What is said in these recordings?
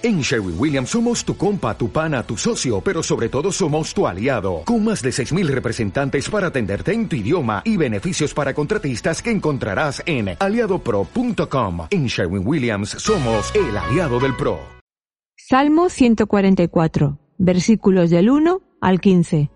En Sherwin Williams somos tu compa, tu pana, tu socio, pero sobre todo somos tu aliado, con más de 6.000 representantes para atenderte en tu idioma y beneficios para contratistas que encontrarás en aliadopro.com. En Sherwin Williams somos el aliado del PRO. Salmo 144, versículos del 1 al 15.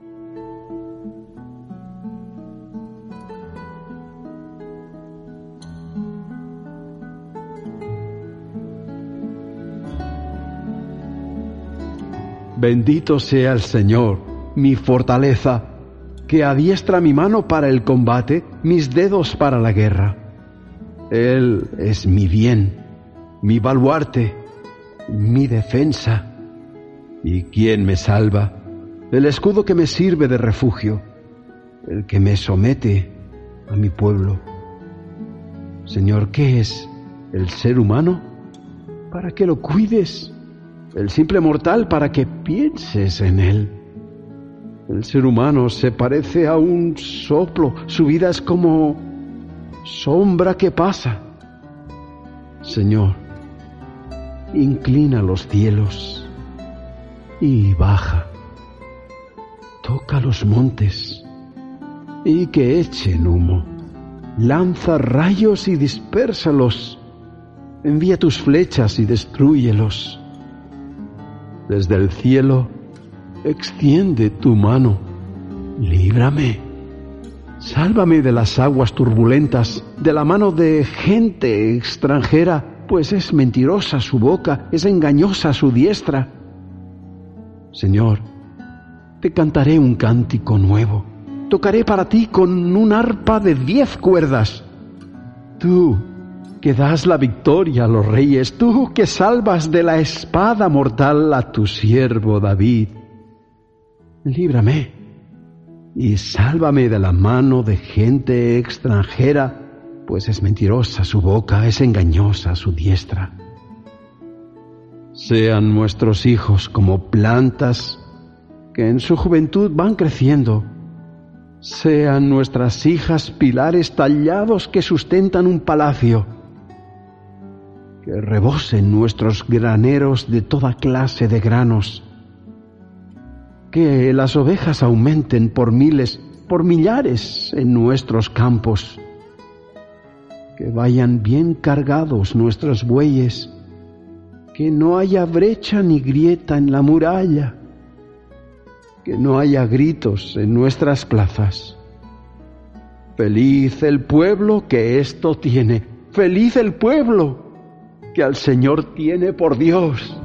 Bendito sea el Señor, mi fortaleza, que adiestra mi mano para el combate, mis dedos para la guerra. Él es mi bien, mi baluarte, mi defensa. ¿Y quién me salva? El escudo que me sirve de refugio, el que me somete a mi pueblo. Señor, ¿qué es el ser humano? Para que lo cuides el simple mortal para que pienses en él. El ser humano se parece a un soplo, su vida es como sombra que pasa. Señor, inclina los cielos y baja. Toca los montes y que echen humo. Lanza rayos y dispérsalos. Envía tus flechas y destruyelos desde el cielo, extiende tu mano, líbrame, sálvame de las aguas turbulentas, de la mano de gente extranjera, pues es mentirosa su boca, es engañosa su diestra. Señor, te cantaré un cántico nuevo, tocaré para ti con un arpa de diez cuerdas. Tú, que das la victoria a los reyes, tú que salvas de la espada mortal a tu siervo David. Líbrame y sálvame de la mano de gente extranjera, pues es mentirosa su boca, es engañosa su diestra. Sean nuestros hijos como plantas que en su juventud van creciendo. Sean nuestras hijas pilares tallados que sustentan un palacio que rebosen nuestros graneros de toda clase de granos, que las ovejas aumenten por miles, por millares en nuestros campos, que vayan bien cargados nuestros bueyes, que no haya brecha ni grieta en la muralla, que no haya gritos en nuestras plazas. Feliz el pueblo que esto tiene, feliz el pueblo que al Señor tiene por Dios.